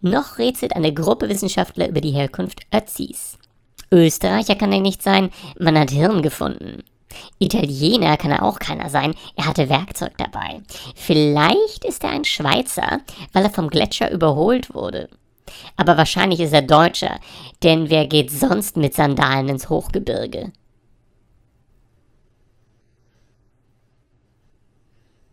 Noch rätselt eine Gruppe Wissenschaftler über die Herkunft Ötzis. Österreicher kann er nicht sein, man hat Hirn gefunden. Italiener kann er auch keiner sein, er hatte Werkzeug dabei. Vielleicht ist er ein Schweizer, weil er vom Gletscher überholt wurde. Aber wahrscheinlich ist er Deutscher, denn wer geht sonst mit Sandalen ins Hochgebirge?